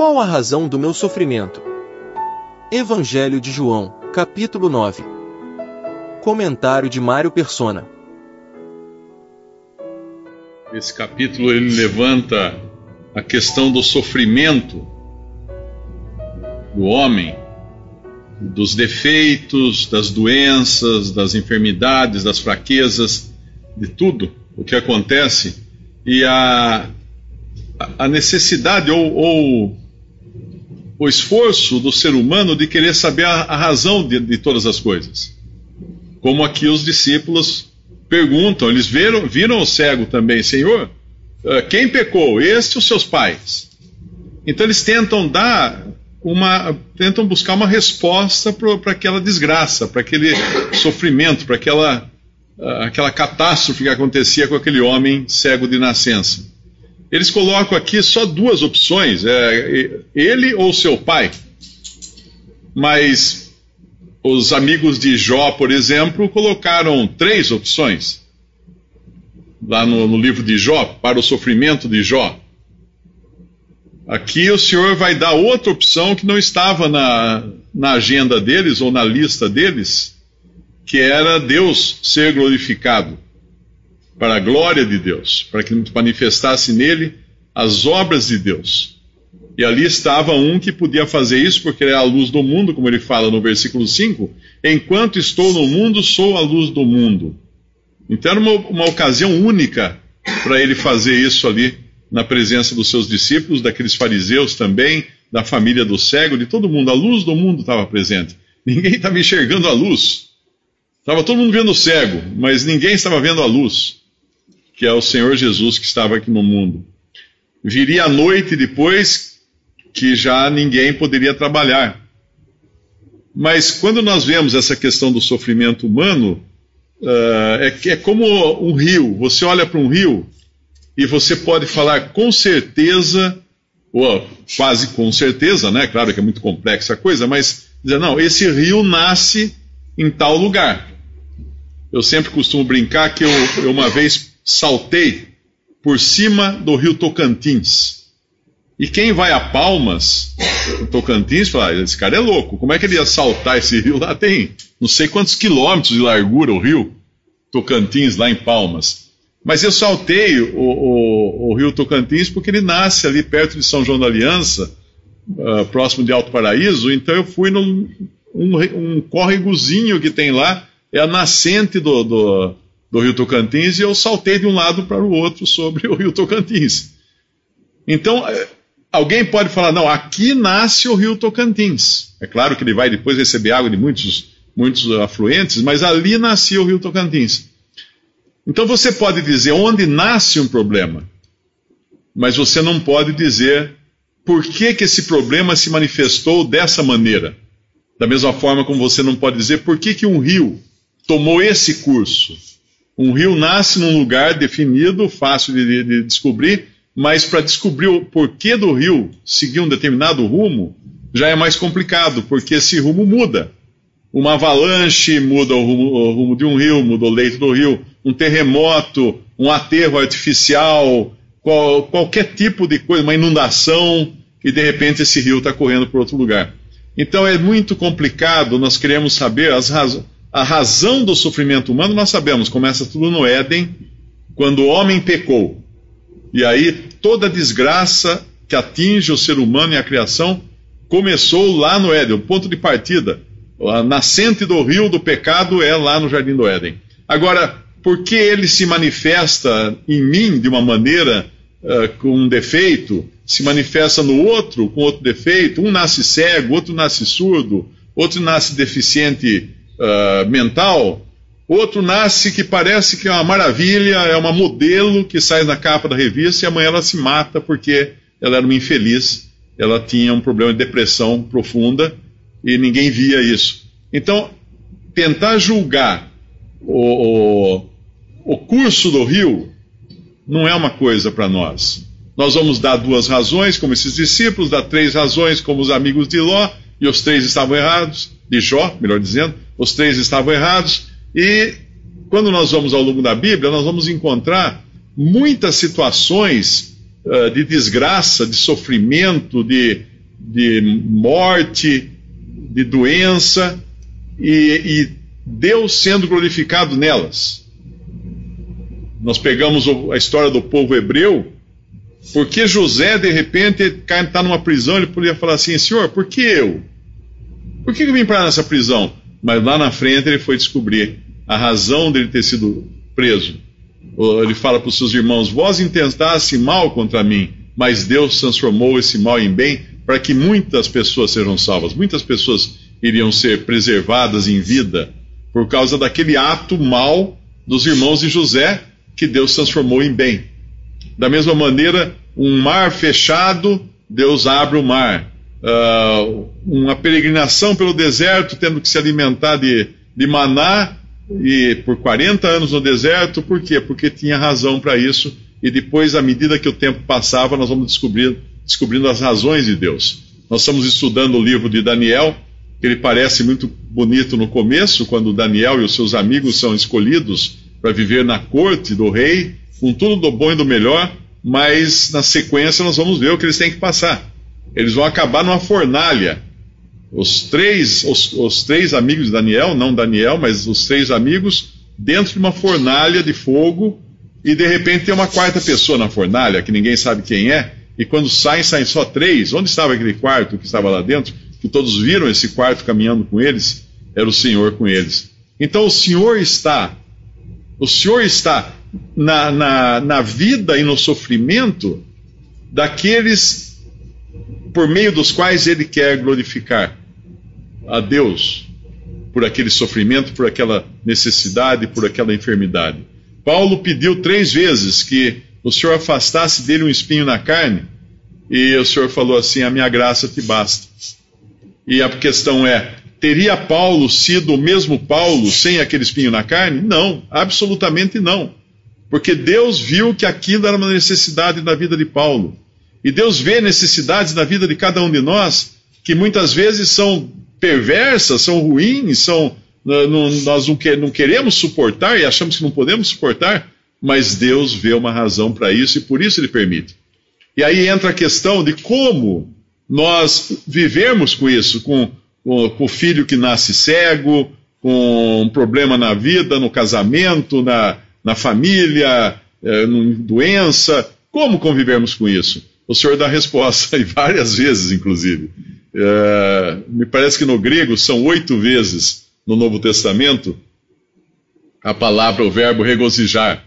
Qual a razão do meu sofrimento? Evangelho de João, capítulo 9. Comentário de Mário Persona. Esse capítulo ele levanta a questão do sofrimento do homem, dos defeitos, das doenças, das enfermidades, das fraquezas, de tudo o que acontece e a, a necessidade ou, ou o esforço do ser humano de querer saber a, a razão de, de, todas as coisas. Como aqui os discípulos perguntam, eles viram, viram o cego também, Senhor, eh, quem pecou, este ou seus pais? Então eles tentam dar uma, tentam buscar uma resposta para aquela desgraça, para aquele sofrimento, para aquela, uh, aquela catástrofe que acontecia com aquele homem cego de nascença. Eles colocam aqui só duas opções: é, ele ou seu pai. Mas os amigos de Jó, por exemplo, colocaram três opções lá no, no livro de Jó, para o sofrimento de Jó. Aqui o Senhor vai dar outra opção que não estava na, na agenda deles ou na lista deles, que era Deus ser glorificado para a glória de Deus, para que manifestasse nele as obras de Deus. E ali estava um que podia fazer isso, porque ele é a luz do mundo, como ele fala no versículo 5: Enquanto estou no mundo, sou a luz do mundo. Então era uma, uma ocasião única para ele fazer isso ali, na presença dos seus discípulos, daqueles fariseus também, da família do cego, de todo mundo. A luz do mundo estava presente. Ninguém estava enxergando a luz. Estava todo mundo vendo o cego, mas ninguém estava vendo a luz que é o Senhor Jesus que estava aqui no mundo. Viria a noite depois que já ninguém poderia trabalhar. Mas quando nós vemos essa questão do sofrimento humano, uh, é, é como um rio. Você olha para um rio e você pode falar com certeza, ou quase com certeza, né? Claro que é muito complexa a coisa, mas dizer, não, esse rio nasce em tal lugar. Eu sempre costumo brincar que eu, eu uma vez saltei por cima do rio Tocantins. E quem vai a Palmas, Tocantins, fala: ah, esse cara é louco, como é que ele ia saltar esse rio? Lá tem não sei quantos quilômetros de largura o rio Tocantins, lá em Palmas. Mas eu saltei o, o, o rio Tocantins porque ele nasce ali perto de São João da Aliança, uh, próximo de Alto Paraíso, então eu fui num um, um córregozinho que tem lá, é a nascente do, do do Rio Tocantins e eu saltei de um lado para o outro sobre o Rio Tocantins. Então, é, alguém pode falar, não, aqui nasce o Rio Tocantins. É claro que ele vai depois receber água de muitos, muitos afluentes, mas ali nascia o Rio Tocantins. Então você pode dizer onde nasce um problema, mas você não pode dizer por que, que esse problema se manifestou dessa maneira. Da mesma forma como você não pode dizer por que, que um rio tomou esse curso um rio nasce num lugar definido, fácil de, de descobrir, mas para descobrir o porquê do rio seguir um determinado rumo, já é mais complicado, porque esse rumo muda. Uma avalanche muda o rumo, o rumo de um rio, muda o leito do rio, um terremoto, um aterro artificial, qual, qualquer tipo de coisa, uma inundação, e de repente esse rio está correndo para outro lugar. Então é muito complicado, nós queremos saber as razões a razão do sofrimento humano, nós sabemos, começa tudo no Éden, quando o homem pecou. E aí toda desgraça que atinge o ser humano e a criação começou lá no Éden, o ponto de partida. A nascente do rio do pecado é lá no jardim do Éden. Agora, por que ele se manifesta em mim de uma maneira uh, com um defeito, se manifesta no outro com outro defeito? Um nasce cego, outro nasce surdo, outro nasce deficiente uh, mental, outro nasce que parece que é uma maravilha, é uma modelo que sai na capa da revista e amanhã ela se mata porque ela era uma infeliz, ela tinha um problema de depressão profunda e ninguém via isso. Então, tentar julgar o, o, o curso do rio não é uma coisa para nós. Nós vamos dar duas razões, como esses discípulos, dar três razões, como os amigos de Ló, e os três estavam errados, de Jó, melhor dizendo, os três estavam errados, e quando nós vamos ao longo da Bíblia, nós vamos encontrar muitas situações uh, de desgraça, de sofrimento, de, de morte, de doença, e, e Deus sendo glorificado nelas. Nós pegamos a história do povo hebreu, porque José, de repente, está numa prisão, ele podia falar assim: Senhor, por que eu? Por que eu vim parar nessa prisão? Mas lá na frente ele foi descobrir a razão dele ter sido preso. Ele fala para os seus irmãos: Vós intentaste mal contra mim, mas Deus transformou esse mal em bem para que muitas pessoas sejam salvas. Muitas pessoas iriam ser preservadas em vida por causa daquele ato mal dos irmãos de José que Deus transformou em bem. Da mesma maneira, um mar fechado, Deus abre o mar. Uh, uma peregrinação pelo deserto, tendo que se alimentar de, de maná, e por 40 anos no deserto, por quê? Porque tinha razão para isso, e depois, à medida que o tempo passava, nós vamos descobrir, descobrindo as razões de Deus. Nós estamos estudando o livro de Daniel, que ele parece muito bonito no começo, quando Daniel e os seus amigos são escolhidos para viver na corte do rei, com tudo do bom e do melhor, mas na sequência nós vamos ver o que eles têm que passar. Eles vão acabar numa fornalha. Os três, os, os três amigos de Daniel, não Daniel, mas os três amigos, dentro de uma fornalha de fogo, e de repente tem uma quarta pessoa na fornalha, que ninguém sabe quem é, e quando saem, saem só três. Onde estava aquele quarto que estava lá dentro? Que todos viram esse quarto caminhando com eles? Era o Senhor com eles. Então o Senhor está, o Senhor está na, na, na vida e no sofrimento daqueles por meio dos quais ele quer glorificar a Deus por aquele sofrimento, por aquela necessidade, por aquela enfermidade. Paulo pediu três vezes que o Senhor afastasse dele um espinho na carne, e o Senhor falou assim: A minha graça te basta. E a questão é: teria Paulo sido o mesmo Paulo sem aquele espinho na carne? Não, absolutamente não. Porque Deus viu que aquilo era uma necessidade da vida de Paulo. E Deus vê necessidades na vida de cada um de nós que muitas vezes são perversas, são ruins, são não, nós não, que, não queremos suportar e achamos que não podemos suportar, mas Deus vê uma razão para isso e por isso Ele permite. E aí entra a questão de como nós vivemos com isso, com, com, com o filho que nasce cego, com um problema na vida, no casamento, na, na família, é, doença. Como convivermos com isso? O Senhor dá resposta, e várias vezes, inclusive. É, me parece que no grego são oito vezes no Novo Testamento a palavra, o verbo regozijar.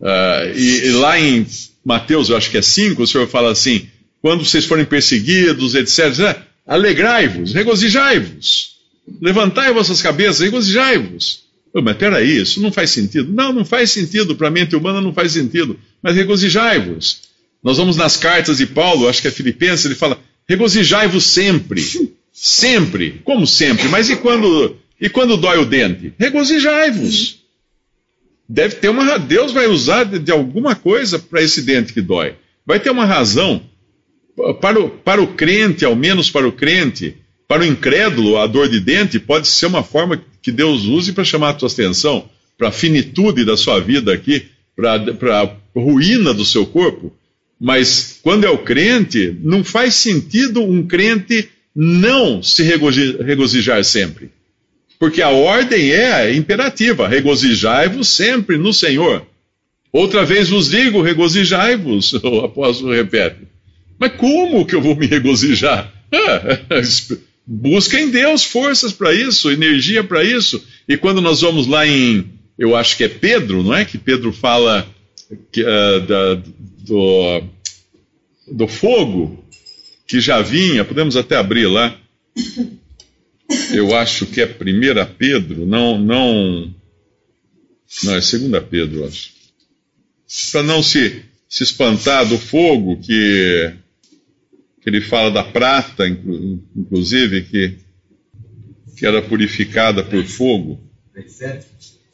É, e, e, lá em Mateus, eu acho que é cinco, o Senhor fala assim: quando vocês forem perseguidos, etc., alegrai-vos, regozijai-vos, levantai vossas cabeças, regozijai-vos. Oh, mas peraí, isso não faz sentido. Não, não faz sentido, para a mente humana não faz sentido. Mas regozijai-vos. Nós vamos nas cartas de Paulo, acho que é Filipenses, ele fala: regozijai-vos sempre. Sempre. Como sempre? Mas e quando, e quando dói o dente? Regozijai-vos. Deve ter uma. Deus vai usar de, de alguma coisa para esse dente que dói. Vai ter uma razão. Para o, para o crente, ao menos para o crente, para o incrédulo, a dor de dente pode ser uma forma que Deus use para chamar a tua atenção para a finitude da sua vida aqui, para a ruína do seu corpo. Mas quando é o crente, não faz sentido um crente não se regozijar sempre. Porque a ordem é imperativa: regozijai-vos sempre no Senhor. Outra vez vos digo, regozijai-vos, o apóstolo repete. Mas como que eu vou me regozijar? Ah, Busca em Deus forças para isso, energia para isso. E quando nós vamos lá em, eu acho que é Pedro, não é? Que Pedro fala que, uh, da, do, do fogo que já vinha, podemos até abrir lá. Eu acho que é 1 Pedro, não, não, não, é 2 Pedro, acho. Para não se, se espantar do fogo que que ele fala da prata, inclusive, que, que era purificada por fogo.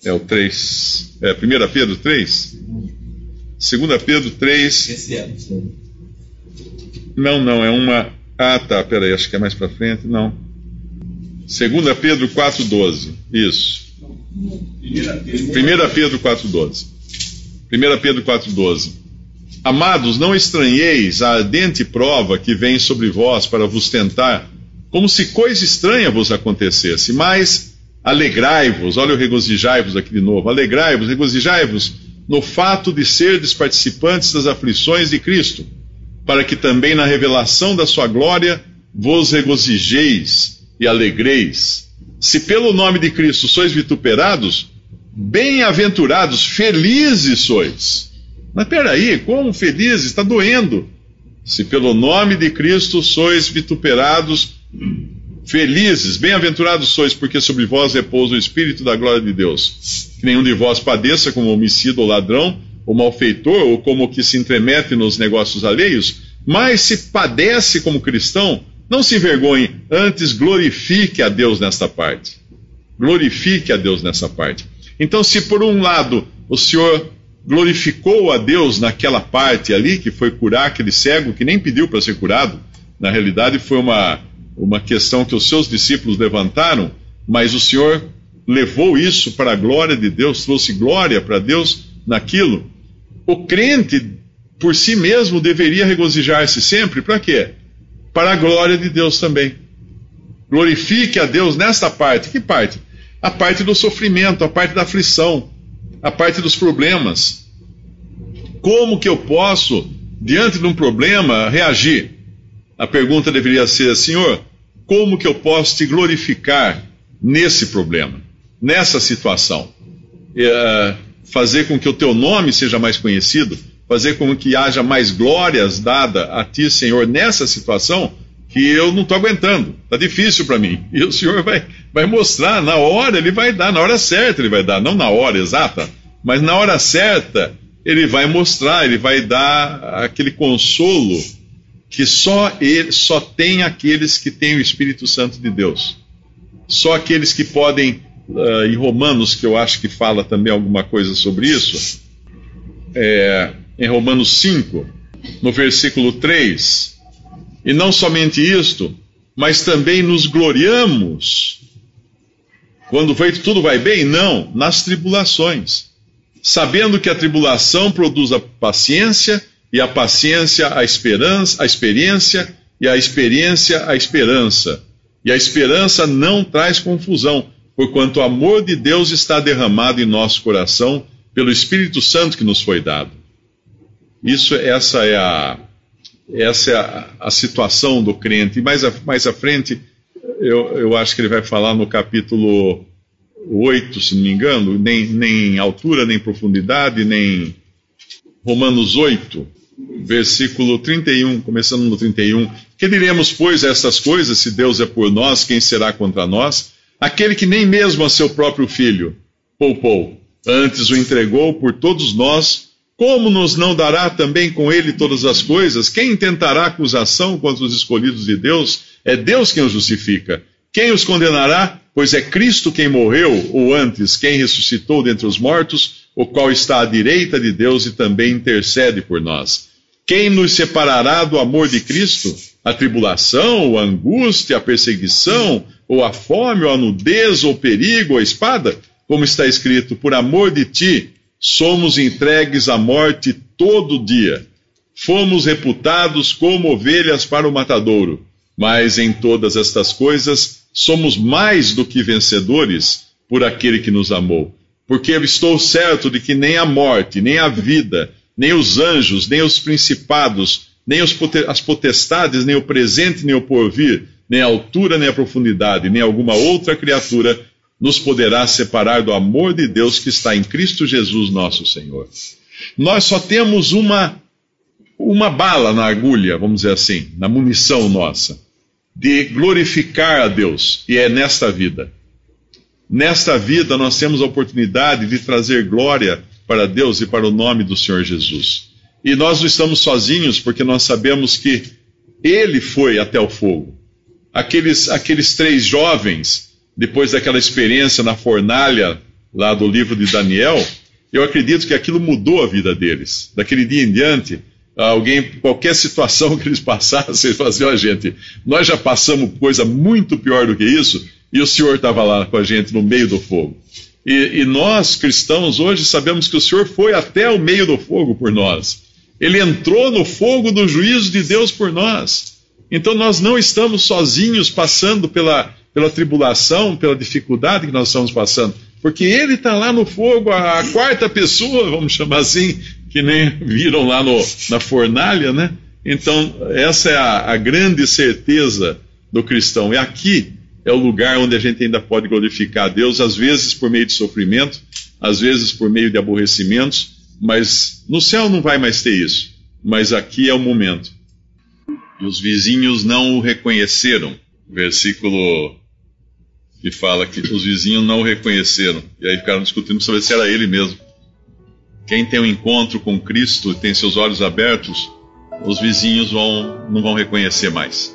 É o 3. É 1 Pedro 3? 2 Pedro 3. Não, não, é uma. Ah, tá, peraí, acho que é mais para frente. Não. 2 Pedro 4,12. Isso. 1 Pedro 4,12. 1 Pedro 4,12. Amados, não estranheis a ardente prova que vem sobre vós para vos tentar, como se coisa estranha vos acontecesse, mas alegrai-vos, olha o regozijai-vos aqui de novo, alegrai-vos, regozijai-vos no fato de serdes participantes das aflições de Cristo, para que também na revelação da sua glória vos regozijeis e alegreis. Se pelo nome de Cristo sois vituperados, bem-aventurados, felizes sois. Mas peraí, como felizes? Está doendo. Se pelo nome de Cristo sois vituperados, felizes, bem-aventurados sois, porque sobre vós repousa o Espírito da glória de Deus. Que nenhum de vós padeça como homicida ou ladrão, ou malfeitor, ou como que se entremete nos negócios alheios, mas se padece como cristão, não se envergonhe, antes glorifique a Deus nesta parte. Glorifique a Deus nessa parte. Então, se por um lado o Senhor glorificou a Deus naquela parte ali, que foi curar aquele cego que nem pediu para ser curado, na realidade foi uma, uma questão que os seus discípulos levantaram, mas o Senhor levou isso para a glória de Deus, trouxe glória para Deus naquilo. O crente, por si mesmo, deveria regozijar-se sempre, para quê? Para a glória de Deus também. Glorifique a Deus nesta parte. Que parte? A parte do sofrimento, a parte da aflição, a parte dos problemas. Como que eu posso, diante de um problema, reagir? A pergunta deveria ser: Senhor, como que eu posso te glorificar nesse problema, nessa situação? É, fazer com que o teu nome seja mais conhecido, fazer com que haja mais glórias dadas a ti, Senhor, nessa situação que eu não estou aguentando, está difícil para mim. E o Senhor vai, vai mostrar, na hora ele vai dar, na hora certa ele vai dar, não na hora exata, mas na hora certa ele vai mostrar, ele vai dar aquele consolo que só ele, só tem aqueles que têm o Espírito Santo de Deus. Só aqueles que podem, uh, em Romanos, que eu acho que fala também alguma coisa sobre isso, é, em Romanos 5, no versículo 3, e não somente isto, mas também nos gloriamos. Quando tudo vai bem? Não, nas tribulações. Sabendo que a tribulação produz a paciência, e a paciência, a esperança, a experiência, e a experiência, a esperança. E a esperança não traz confusão, porquanto o amor de Deus está derramado em nosso coração pelo Espírito Santo que nos foi dado. Isso, essa é a, essa é a, a situação do crente. E mais, a, mais à frente, eu, eu acho que ele vai falar no capítulo 8, se não me engano, nem, nem altura, nem profundidade, nem. Romanos 8, versículo 31, começando no 31. Que diremos, pois, estas coisas? Se Deus é por nós, quem será contra nós? Aquele que nem mesmo a seu próprio filho poupou, antes o entregou por todos nós, como nos não dará também com ele todas as coisas? Quem intentará acusação contra os escolhidos de Deus? É Deus quem os justifica. Quem os condenará? Pois é Cristo quem morreu, ou antes, quem ressuscitou dentre os mortos, o qual está à direita de Deus e também intercede por nós. Quem nos separará do amor de Cristo? A tribulação, a angústia, a perseguição, ou a fome, ou a nudez, ou o perigo, ou a espada? Como está escrito, por amor de ti, somos entregues à morte todo dia. Fomos reputados como ovelhas para o matadouro. Mas em todas estas coisas somos mais do que vencedores por aquele que nos amou. Porque estou certo de que nem a morte, nem a vida, nem os anjos, nem os principados, nem os, as potestades, nem o presente, nem o porvir, nem a altura, nem a profundidade, nem alguma outra criatura nos poderá separar do amor de Deus que está em Cristo Jesus, nosso Senhor. Nós só temos uma uma bala na agulha, vamos dizer assim, na munição nossa, de glorificar a Deus, e é nesta vida. Nesta vida nós temos a oportunidade de trazer glória para Deus e para o nome do Senhor Jesus. E nós não estamos sozinhos porque nós sabemos que Ele foi até o fogo. Aqueles, aqueles três jovens, depois daquela experiência na fornalha lá do livro de Daniel, eu acredito que aquilo mudou a vida deles. Daquele dia em diante, alguém, qualquer situação que eles passassem, eles faziam, a gente, nós já passamos coisa muito pior do que isso, e o Senhor estava lá com a gente no meio do fogo. E, e, nós, cristãos, hoje sabemos que o Senhor foi até o meio do fogo por nós. Ele entrou no fogo do juízo de Deus por nós. Então nós não estamos sozinhos passando pela, pela tribulação, pela dificuldade que nós estamos passando. Porque ele está lá no fogo, a, a, quarta pessoa, vamos chamar assim, que nem viram lá no, na fornalha, né? Então, essa é a, a grande certeza do cristão. E aqui é o lugar onde a gente ainda pode glorificar a Deus, às vezes por meio de sofrimento, às vezes por meio de aborrecimentos, mas no céu não vai mais ter isso. Mas aqui é o momento. E os vizinhos não o reconheceram. Versículo que fala que os vizinhos não o reconheceram. E aí ficaram discutindo sobre se era ele mesmo. Quem tem um encontro com Cristo e tem seus olhos abertos, os vizinhos vão, não vão reconhecer mais.